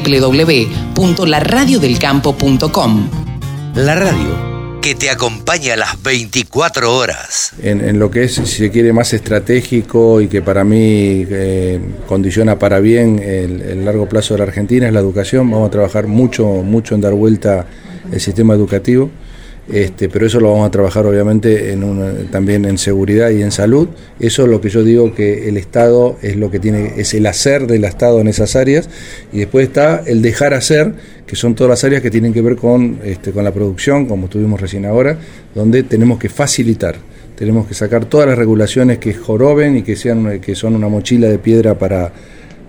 www.laradiodelcampo.com. La radio que te acompaña a las 24 horas. En, lo que es, si se quiere, más estratégico y que para mí eh, condiciona para bien el, el, largo plazo de la Argentina es la educación. Vamos a trabajar mucho, mucho en dar vuelta el sistema educativo. Este, pero eso lo vamos a trabajar obviamente en también en seguridad y en salud. Eso es lo que yo digo que el Estado es lo que tiene, es el hacer del Estado en esas áreas, y después está el dejar hacer, que son todas las áreas que tienen que ver con, este, con la producción, como tuvimos recién ahora, donde tenemos que facilitar, tenemos que sacar todas las regulaciones que joroben y que sean, que son una mochila de piedra para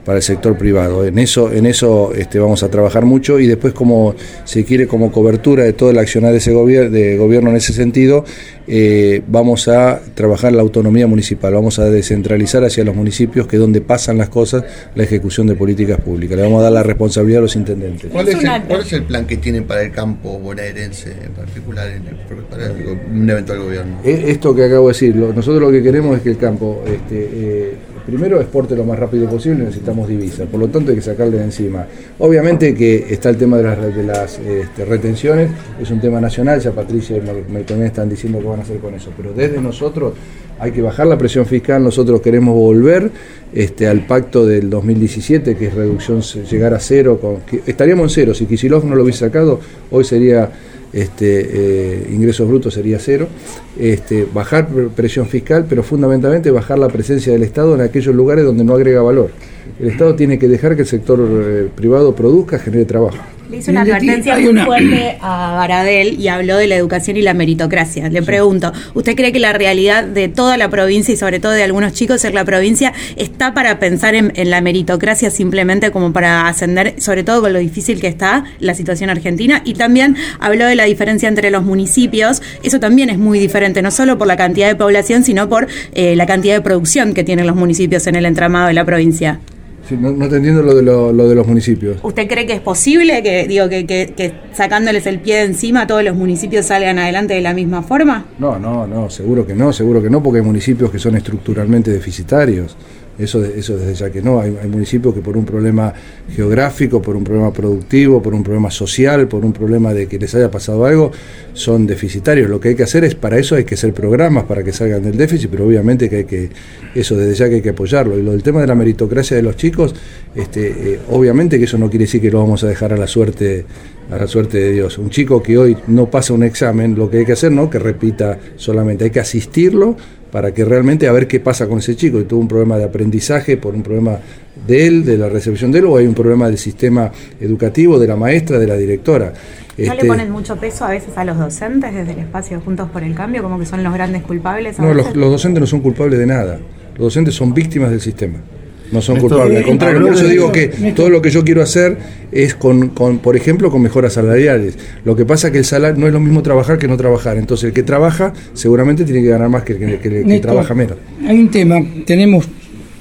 para el sector privado. En eso, en eso este, vamos a trabajar mucho y después como se quiere como cobertura de todo el accionar de ese gobierno, de gobierno en ese sentido, eh, vamos a trabajar la autonomía municipal, vamos a descentralizar hacia los municipios que es donde pasan las cosas la ejecución de políticas públicas. Le vamos a dar la responsabilidad a los intendentes. ¿Cuál es, el, ¿cuál es el plan que tienen para el campo bonaerense en particular en para un eventual gobierno? Eh, esto que acabo de decir, nosotros lo que queremos es que el campo este, eh, primero exporte lo más rápido posible, necesitamos divisas, por lo tanto hay que sacarle de encima. Obviamente que está el tema de las, este, retenciones, es un tema nacional, ya Patricia y Meltonés están diciendo que van a hacer con eso, pero desde nosotros hay que bajar la presión fiscal, nosotros queremos volver este, al pacto del 2017, que es reducción, llegar a cero, estaríamos en cero, si Kisilov no lo hubiese sacado, hoy sería este, eh, ingresos brutos sería cero, este, bajar presión fiscal, pero fundamentalmente bajar la presencia del Estado en aquellos lugares donde no agrega valor. El Estado tiene que dejar que el sector eh, privado produzca, genere trabajo. Le hizo una advertencia muy fuerte a Baradel y habló de la educación y la meritocracia. Le pregunto, ¿usted cree que la realidad de toda la provincia y sobre todo de algunos chicos en la provincia está para pensar en, la meritocracia simplemente como para ascender, sobre todo con lo difícil que está la situación argentina? Y también habló de la diferencia entre los municipios. Eso también es muy diferente, no solo por la cantidad de población, sino por eh, la cantidad de producción que tienen los municipios en el entramado de la provincia no, te entiendo lo de, lo, de los municipios. ¿Usted cree que es posible que, digo, que, que, sacándoles el pie de encima todos los municipios salgan adelante de la misma forma? No, no, no, seguro que no, seguro que no, porque hay municipios que son estructuralmente deficitarios. Eso, eso desde ya que no. Hay, municipios que por un problema geográfico, por un problema productivo, por un problema social, por un problema de que les haya pasado algo, son deficitarios. Lo que hay que hacer es, para eso hay que hacer programas para que salgan del déficit, pero obviamente que hay que, eso desde ya que hay que apoyarlo. Y lo del tema de la meritocracia de los chicos, este, eh, obviamente que eso no quiere decir que lo vamos a dejar a la suerte a la suerte de Dios. Un chico que hoy no pasa un examen, lo que hay que hacer no que repita solamente, hay que asistirlo para que realmente a ver qué pasa con ese chico. Y tuvo un problema de aprendizaje por un problema de él, de la recepción de él, o hay un problema del sistema educativo, de la maestra, de la directora. ¿No le este, ponen mucho peso a veces a los docentes desde el espacio Juntos por el Cambio, como que son los grandes culpables? no, los, los docentes no son culpables de nada. Los docentes son víctimas del sistema no son culpables. Al contrario, por eso digo que todo lo que yo quiero hacer es con, con, por ejemplo, con mejoras salariales. Lo que pasa es que el salario no es lo mismo trabajar que no trabajar. Entonces, el que trabaja seguramente tiene que ganar más que el que, trabaja menos. Hay un tema, tenemos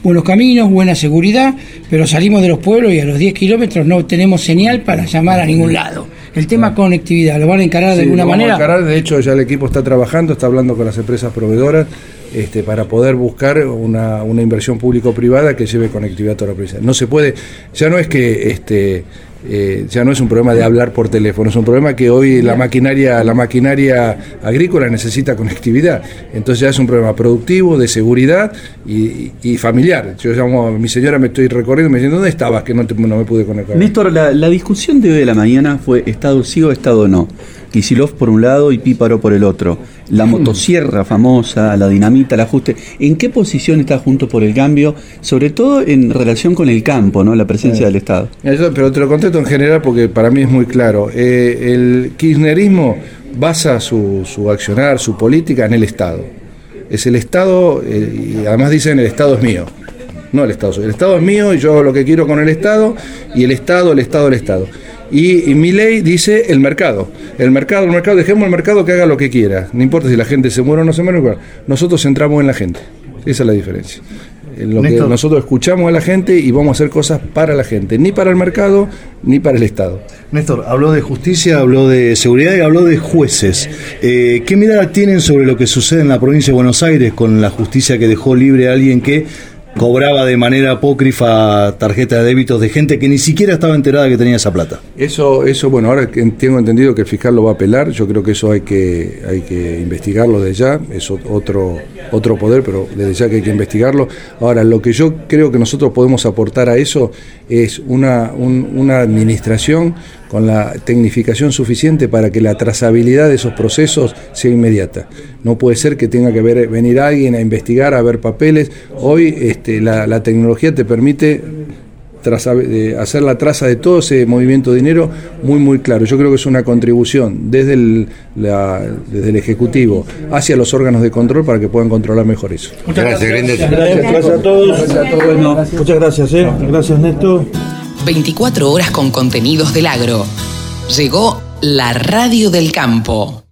buenos caminos, buena seguridad, pero salimos de los pueblos y a los 10 kilómetros no tenemos señal para llamar a ningún lado. El tema conectividad, ¿lo van a encarar de alguna manera? encarar, de hecho ya el equipo está trabajando, está hablando con las empresas proveedoras este, para poder buscar una, una inversión público-privada que lleve conectividad a toda la provincia. No se puede, ya no es que este, eh, ya no es un problema de hablar por teléfono, es un problema que hoy la maquinaria, la maquinaria agrícola necesita conectividad. Entonces ya es un problema productivo, de seguridad y, familiar. Yo llamo a mi señora, me estoy recorriendo, me diciendo, ¿dónde estabas? Que no, no me pude conectar. Néstor, la, la discusión de hoy de la mañana fue Estado sí o Estado no. Kisilov por un lado y Píparo por el otro. La motosierra famosa, la dinamita, el ajuste. ¿En qué posición está junto por el cambio? Sobre todo en relación con el campo, ¿no? La presencia del Estado. pero te lo contesto en general porque para mí es muy claro. Eh, el kirchnerismo basa su, su accionar, su política en el Estado. Es el Estado, eh, y además dicen el Estado es mío. No el Estado, el Estado es mío y yo hago lo que quiero con el Estado y el Estado, el Estado, el Estado. Y, mi ley dice el mercado. El mercado, el mercado, dejemos el mercado que haga lo que quiera. No importa si la gente se muere o no se muere. Nosotros centramos en la gente. Esa es la diferencia. En lo que nosotros escuchamos a la gente y vamos a hacer cosas para la gente, ni para el mercado ni para el Estado. Néstor, habló de justicia, habló de seguridad y habló de jueces. Eh, ¿Qué mirada tienen sobre lo que sucede en la provincia de Buenos Aires con la justicia que dejó libre a alguien que cobraba de manera apócrifa tarjetas de débitos de gente que ni siquiera estaba enterada que tenía esa plata. Eso, eso bueno, ahora tengo entendido que el fiscal lo va a apelar, yo creo que eso hay que, hay que investigarlo desde ya, es otro, otro poder, pero desde ya que hay que investigarlo. Ahora, lo que yo creo que nosotros podemos aportar a eso es una, una administración con la tecnificación suficiente para que la trazabilidad de esos procesos sea inmediata. No puede ser que tenga que venir alguien a investigar, a ver papeles. Hoy este, la, tecnología te permite hacer la traza de todo ese movimiento de dinero muy muy claro. Yo creo que es una contribución desde el, desde el Ejecutivo hacia los órganos de control para que puedan controlar mejor eso. Muchas gracias, gracias, gracias, a todos. muchas gracias, ¿eh? gracias Néstor. 24 horas con contenidos del agro. Llegó la radio del campo.